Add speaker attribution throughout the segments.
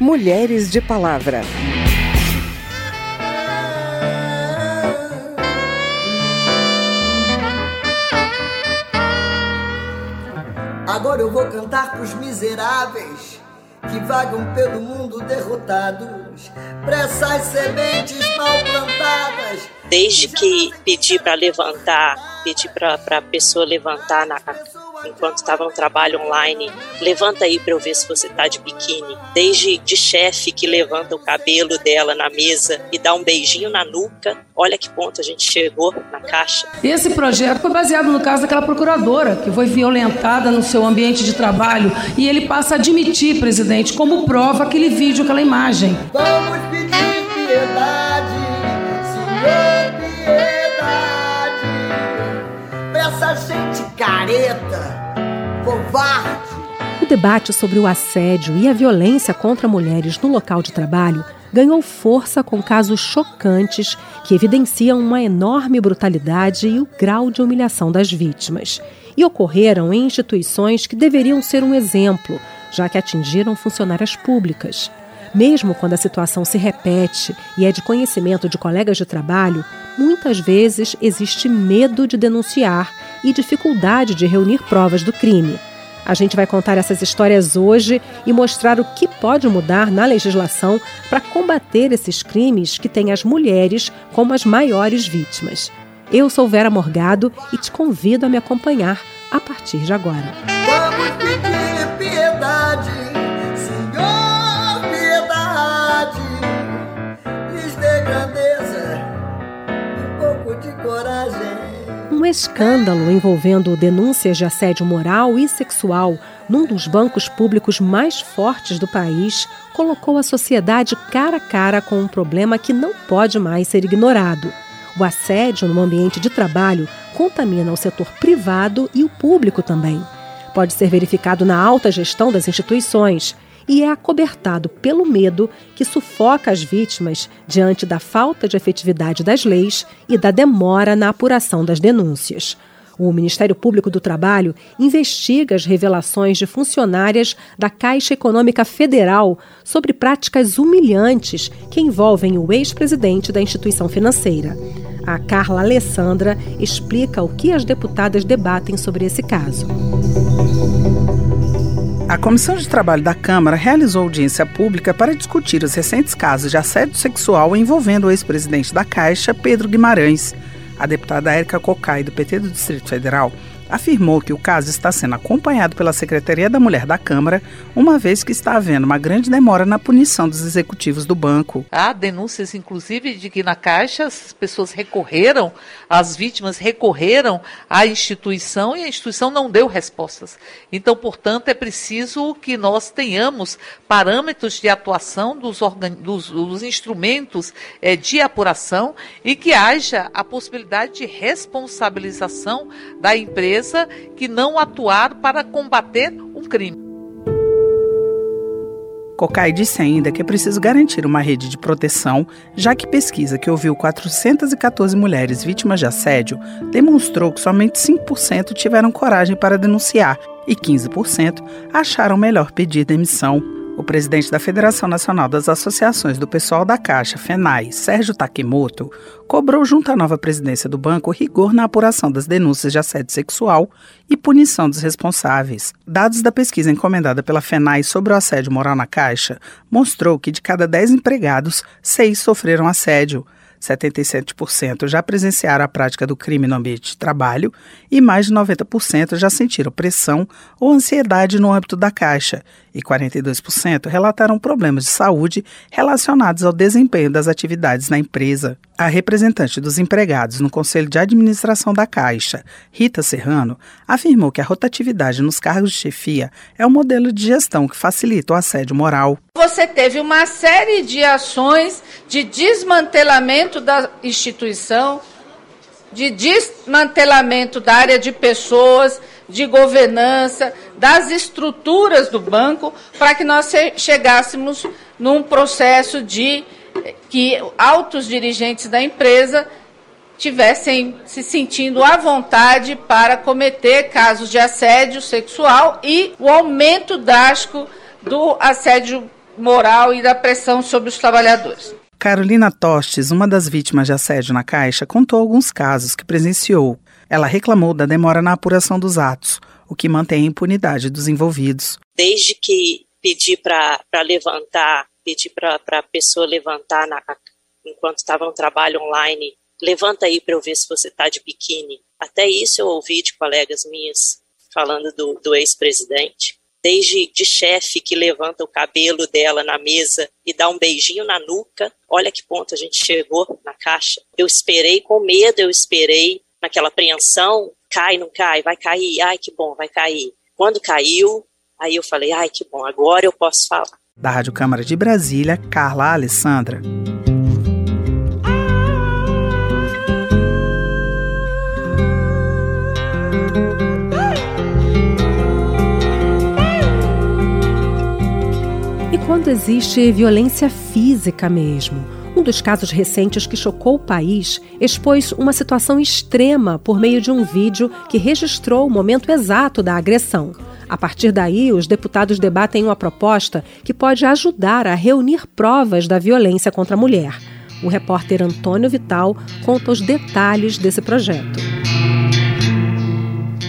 Speaker 1: Mulheres de Palavra.
Speaker 2: Agora eu vou cantar pros miseráveis que vagam pelo mundo derrotados, pra essas sementes mal plantadas.
Speaker 3: Desde que pedi para levantar, pedi para a pessoa levantar na, enquanto estava no trabalho online, levanta aí para eu ver se você tá de biquíni. Desde de chefe que levanta o cabelo dela na mesa e dá um beijinho na nuca. Olha que ponto a gente chegou na caixa.
Speaker 4: Esse projeto foi baseado no caso daquela procuradora que foi violentada no seu ambiente de trabalho e ele passa a admitir, presidente, como prova aquele vídeo, aquela imagem.
Speaker 2: Vamos pedir piedade, Senhor, piedade, pra essa gente careta, covarde.
Speaker 5: O debate sobre o assédio e a violência contra mulheres no local de trabalho ganhou força com casos chocantes que evidenciam uma enorme brutalidade e o grau de humilhação das vítimas. E ocorreram em instituições que deveriam ser um exemplo, já que atingiram funcionárias públicas. Mesmo quando a situação se repete e é de conhecimento de colegas de trabalho, muitas vezes existe medo de denunciar e dificuldade de reunir provas do crime. A gente vai contar essas histórias hoje e mostrar o que pode mudar na legislação para combater esses crimes que têm as mulheres como as maiores vítimas. Eu sou Vera Morgado e te convido a me acompanhar a partir de agora.
Speaker 2: Vamos pedir piedade,
Speaker 5: escândalo envolvendo denúncias de assédio moral e sexual num dos bancos públicos mais fortes do país colocou a sociedade cara a cara com um problema que não pode mais ser ignorado. O assédio no ambiente de trabalho contamina o setor privado e o público também. Pode ser verificado na alta gestão das instituições e é acobertado pelo medo que sufoca as vítimas diante da falta de efetividade das leis e da demora na apuração das denúncias. O Ministério Público do Trabalho investiga as revelações de funcionárias da Caixa Econômica Federal sobre práticas humilhantes que envolvem o ex-presidente da instituição financeira. A Carla Alessandra explica o que as deputadas debatem sobre esse caso.
Speaker 6: A Comissão de Trabalho da Câmara realizou audiência pública para discutir os recentes casos de assédio sexual envolvendo o ex-presidente da Caixa, Pedro Guimarães. A deputada Érica Cocai, do PT do Distrito Federal, afirmou que o caso está sendo acompanhado pela Secretaria da Mulher da Câmara, uma vez que está havendo uma grande demora na punição dos executivos do banco.
Speaker 7: Há denúncias, inclusive, de que na Caixa as pessoas recorreram, as vítimas recorreram à instituição e a instituição não deu respostas. Então, portanto, é preciso que nós tenhamos parâmetros de atuação dos, organ... dos, dos instrumentos é, de apuração e que haja a possibilidade de responsabilização da empresa que não atuar para combater um crime.
Speaker 6: Cocai disse ainda que é preciso garantir uma rede de proteção, já que pesquisa que ouviu 414 mulheres vítimas de assédio demonstrou que somente 5% tiveram coragem para denunciar e 15% acharam melhor pedir demissão. O presidente da Federação Nacional das Associações do Pessoal da Caixa, FENAI, Sérgio Takemoto, cobrou junto à nova presidência do banco rigor na apuração das denúncias de assédio sexual e punição dos responsáveis. Dados da pesquisa encomendada pela FENAI sobre o assédio moral na Caixa mostrou que de cada 10 empregados, 6 sofreram assédio. 77% já presenciaram a prática do crime no ambiente de trabalho e mais de 90% já sentiram pressão ou ansiedade no âmbito da Caixa, e 42% relataram problemas de saúde relacionados ao desempenho das atividades na empresa. A representante dos empregados no Conselho de Administração da Caixa, Rita Serrano, afirmou que a rotatividade nos cargos de chefia é um modelo de gestão que facilita o assédio moral.
Speaker 8: Você teve uma série de ações de desmantelamento da instituição, de desmantelamento da área de pessoas, de governança, das estruturas do banco, para que nós chegássemos num processo de que altos dirigentes da empresa tivessem se sentindo à vontade para cometer casos de assédio sexual e o aumento drástico do assédio moral e da pressão sobre os trabalhadores.
Speaker 6: Carolina Tostes, uma das vítimas de assédio na Caixa, contou alguns casos que presenciou. Ela reclamou da demora na apuração dos atos, o que mantém a impunidade dos envolvidos.
Speaker 3: Desde que pedi para levantar, pedi para a pessoa levantar na, enquanto estava no trabalho online, levanta aí para eu ver se você está de biquíni. Até isso eu ouvi de colegas minhas falando do, do ex-presidente. Desde de chefe que levanta o cabelo dela na mesa e dá um beijinho na nuca. Olha que ponto a gente chegou na caixa. Eu esperei com medo, eu esperei naquela apreensão. Cai, não cai, vai cair. Ai, que bom, vai cair. Quando caiu, aí eu falei, ai, que bom, agora eu posso falar.
Speaker 6: Da Rádio Câmara de Brasília, Carla Alessandra.
Speaker 5: quando existe violência física mesmo. Um dos casos recentes que chocou o país expôs uma situação extrema por meio de um vídeo que registrou o momento exato da agressão. A partir daí, os deputados debatem uma proposta que pode ajudar a reunir provas da violência contra a mulher. O repórter Antônio Vital conta os detalhes desse projeto.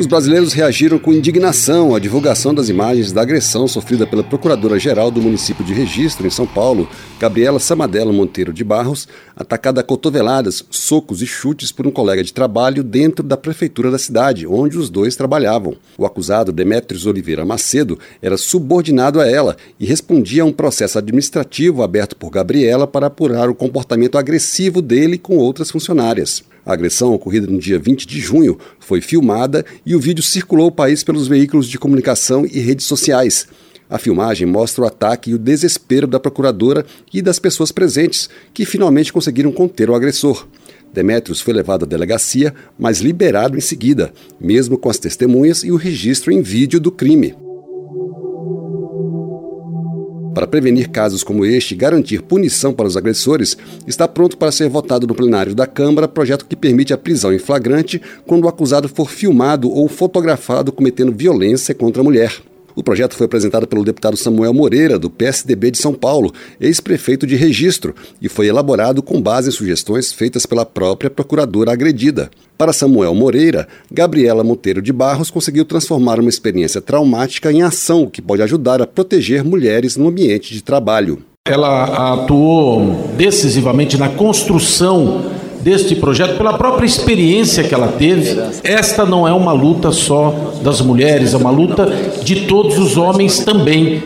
Speaker 9: Os brasileiros reagiram com indignação à divulgação das imagens da agressão sofrida pela Procuradora-Geral do município de Registro, em São Paulo, Gabriela Samadelo Monteiro de Barros, atacada a cotoveladas, socos e chutes por um colega de trabalho dentro da prefeitura da cidade, onde os dois trabalhavam. O acusado, Demetrios Oliveira Macedo, era subordinado a ela e respondia a um processo administrativo aberto por Gabriela para apurar o comportamento agressivo dele com outras funcionárias. A agressão, ocorrida no dia 20 de junho, foi filmada e o vídeo circulou o país pelos veículos de comunicação e redes sociais. A filmagem mostra o ataque e o desespero da procuradora e das pessoas presentes, que finalmente conseguiram conter o agressor. Demetrios foi levado à delegacia, mas liberado em seguida, mesmo com as testemunhas e o registro em vídeo do crime. Para prevenir casos como este e garantir punição para os agressores, está pronto para ser votado no plenário da Câmara projeto que permite a prisão em flagrante quando o acusado for filmado ou fotografado cometendo violência contra a mulher. O projeto foi apresentado pelo deputado Samuel Moreira, do PSDB de São Paulo, ex-prefeito de registro, e foi elaborado com base em sugestões feitas pela própria procuradora agredida. Para Samuel Moreira, Gabriela Monteiro de Barros conseguiu transformar uma experiência traumática em ação que pode ajudar a proteger mulheres no ambiente de trabalho.
Speaker 10: Ela atuou decisivamente na construção deste projeto pela própria experiência que ela teve. Esta não é uma luta só das mulheres, é uma luta de todos os homens também.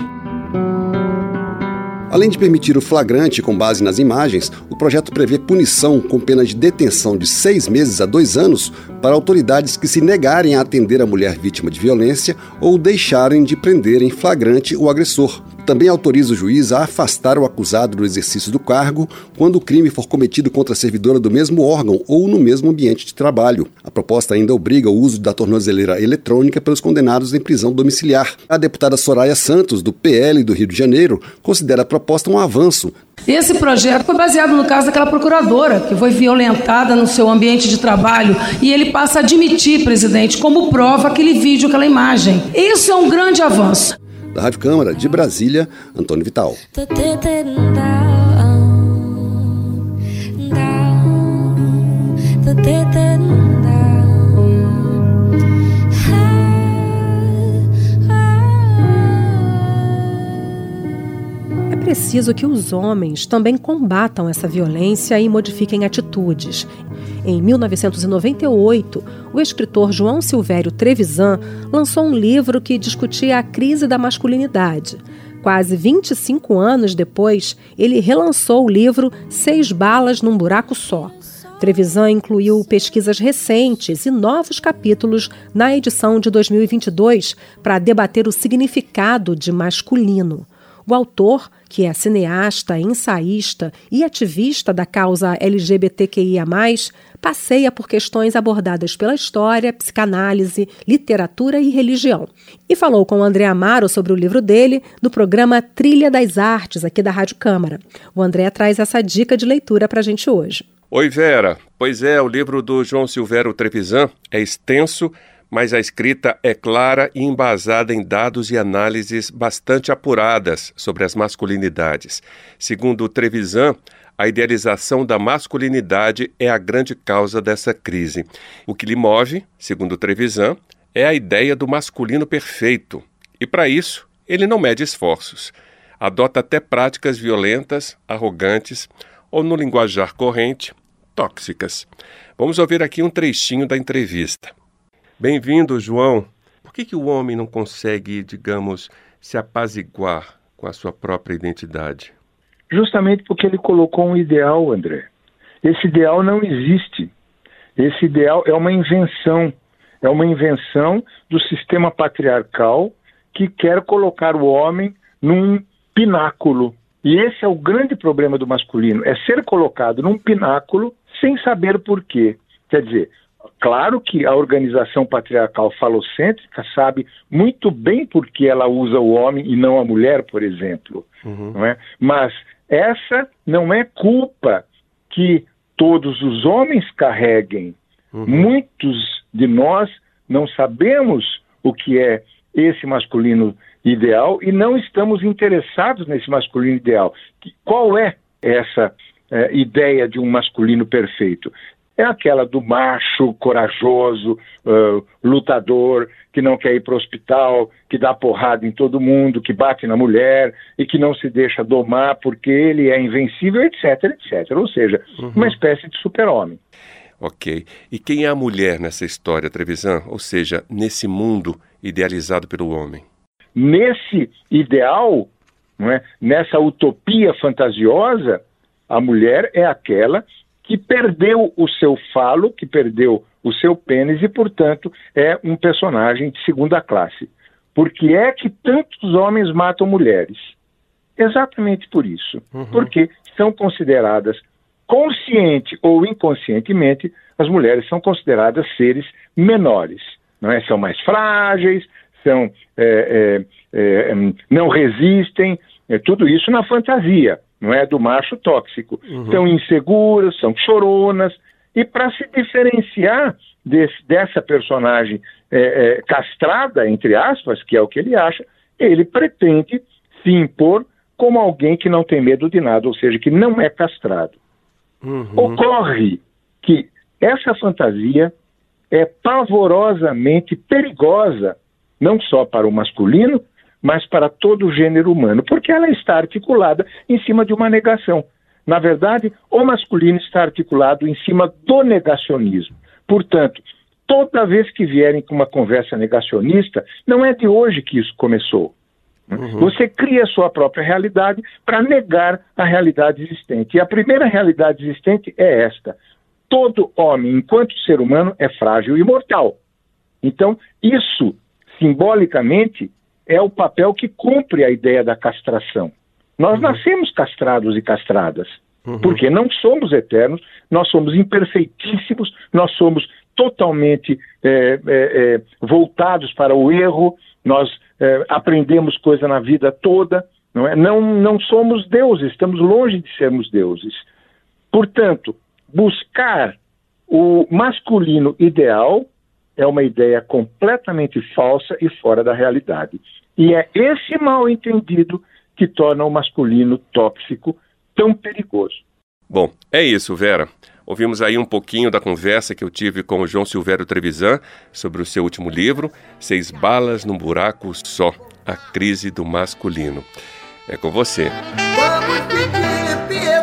Speaker 9: Além de permitir o flagrante com base nas imagens, o projeto prevê punição com pena de detenção de seis meses a dois anos para autoridades que se negarem a atender a mulher vítima de violência ou deixarem de prender em flagrante o agressor. Também autoriza o juiz a afastar o acusado do exercício do cargo quando o crime for cometido contra a servidora do mesmo órgão ou no mesmo ambiente de trabalho. A proposta ainda obriga o uso da tornozeleira eletrônica pelos condenados em prisão domiciliar. A deputada Soraya Santos, do PL do Rio de Janeiro, considera a proposta um avanço.
Speaker 4: Esse projeto foi baseado no caso daquela procuradora que foi violentada no seu ambiente de trabalho e ele passa a admitir, presidente, como prova aquele vídeo, aquela imagem. Isso é um grande avanço.
Speaker 9: Da Rádio Câmara de Brasília, Antônio Vital.
Speaker 5: Preciso que os homens também combatam essa violência e modifiquem atitudes. Em 1998, o escritor João Silvério Trevisan lançou um livro que discutia a crise da masculinidade. Quase 25 anos depois, ele relançou o livro Seis Balas num Buraco Só. Trevisan incluiu pesquisas recentes e novos capítulos na edição de 2022 para debater o significado de masculino. O autor, que é cineasta, ensaísta e ativista da causa LGBTQIA, passeia por questões abordadas pela história, psicanálise, literatura e religião. E falou com o André Amaro sobre o livro dele no programa Trilha das Artes, aqui da Rádio Câmara. O André traz essa dica de leitura para a gente hoje.
Speaker 11: Oi, Vera. Pois é, o livro do João Silvério Trevisan é extenso mas a escrita é clara e embasada em dados e análises bastante apuradas sobre as masculinidades. Segundo Trevisan, a idealização da masculinidade é a grande causa dessa crise. O que lhe move, segundo Trevisan, é a ideia do masculino perfeito. E para isso, ele não mede esforços. Adota até práticas violentas, arrogantes ou, no linguajar corrente, tóxicas. Vamos ouvir aqui um trechinho da entrevista. Bem-vindo, João. Por que, que o homem não consegue, digamos, se apaziguar com a sua própria identidade?
Speaker 12: Justamente porque ele colocou um ideal, André. Esse ideal não existe. Esse ideal é uma invenção. É uma invenção do sistema patriarcal que quer colocar o homem num pináculo. E esse é o grande problema do masculino: é ser colocado num pináculo sem saber por quê. Quer dizer, Claro que a organização patriarcal falocêntrica sabe muito bem por que ela usa o homem e não a mulher, por exemplo. Uhum. Não é? Mas essa não é culpa que todos os homens carreguem. Uhum. Muitos de nós não sabemos o que é esse masculino ideal e não estamos interessados nesse masculino ideal. Qual é essa é, ideia de um masculino perfeito? É aquela do macho corajoso, uh, lutador, que não quer ir para o hospital, que dá porrada em todo mundo, que bate na mulher e que não se deixa domar porque ele é invencível, etc, etc. Ou seja, uhum. uma espécie de super-homem.
Speaker 11: Ok. E quem é a mulher nessa história, Trevisan? Ou seja, nesse mundo idealizado pelo homem?
Speaker 12: Nesse ideal, não é? nessa utopia fantasiosa, a mulher é aquela que perdeu o seu falo, que perdeu o seu pênis e, portanto, é um personagem de segunda classe. Por que é que tantos homens matam mulheres? Exatamente por isso. Uhum. Porque são consideradas, consciente ou inconscientemente, as mulheres são consideradas seres menores. Não é? São mais frágeis, são, é, é, é, não resistem, é tudo isso na fantasia não é? Do macho tóxico. Uhum. São inseguras, são choronas, e para se diferenciar desse, dessa personagem é, é, castrada, entre aspas, que é o que ele acha, ele pretende se impor como alguém que não tem medo de nada, ou seja, que não é castrado. Uhum. Ocorre que essa fantasia é pavorosamente perigosa, não só para o masculino, mas para todo o gênero humano, porque ela está articulada em cima de uma negação. Na verdade, o masculino está articulado em cima do negacionismo. Portanto, toda vez que vierem com uma conversa negacionista, não é de hoje que isso começou. Uhum. Você cria a sua própria realidade para negar a realidade existente. E a primeira realidade existente é esta: todo homem, enquanto ser humano, é frágil e mortal. Então, isso, simbolicamente, é o papel que cumpre a ideia da castração. Nós uhum. nascemos castrados e castradas, uhum. porque não somos eternos, nós somos imperfeitíssimos, nós somos totalmente é, é, é, voltados para o erro, nós é, aprendemos coisa na vida toda, não, é? não, não somos deuses, estamos longe de sermos deuses. Portanto, buscar o masculino ideal é uma ideia completamente falsa e fora da realidade. E é esse mal entendido que torna o masculino tóxico tão perigoso.
Speaker 11: Bom, é isso, Vera. Ouvimos aí um pouquinho da conversa que eu tive com o João Silvério Trevisan sobre o seu último livro, Seis Balas num Buraco Só, A Crise do Masculino. É com você. Vamos pedir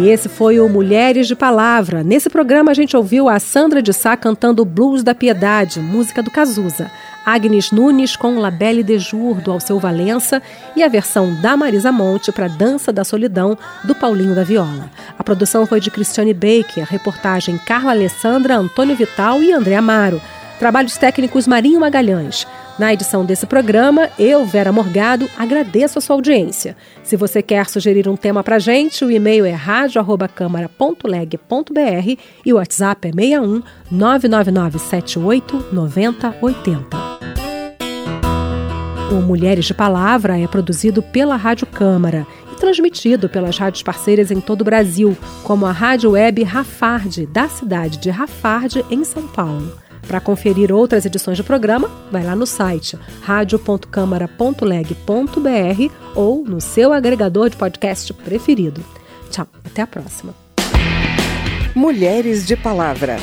Speaker 5: E esse foi o Mulheres de Palavra. Nesse programa a gente ouviu a Sandra de Sá cantando Blues da Piedade, música do Cazuza. Agnes Nunes com La Belle de Jour, do Alceu Valença, e a versão da Marisa Monte para Dança da Solidão, do Paulinho da Viola. A produção foi de Cristiane Baker, reportagem Carla Alessandra, Antônio Vital e André Amaro. Trabalhos técnicos Marinho Magalhães. Na edição desse programa, eu, Vera Morgado, agradeço a sua audiência. Se você quer sugerir um tema para gente, o e-mail é radio@câmara.leg.br e o WhatsApp é 61 99978 9080. O Mulheres de Palavra é produzido pela Rádio Câmara transmitido pelas rádios parceiras em todo o Brasil, como a Rádio Web Rafarde, da cidade de Rafarde, em São Paulo. Para conferir outras edições do programa, vai lá no site radio.câmara.leg.br ou no seu agregador de podcast preferido. Tchau, até a próxima.
Speaker 1: Mulheres de Palavra.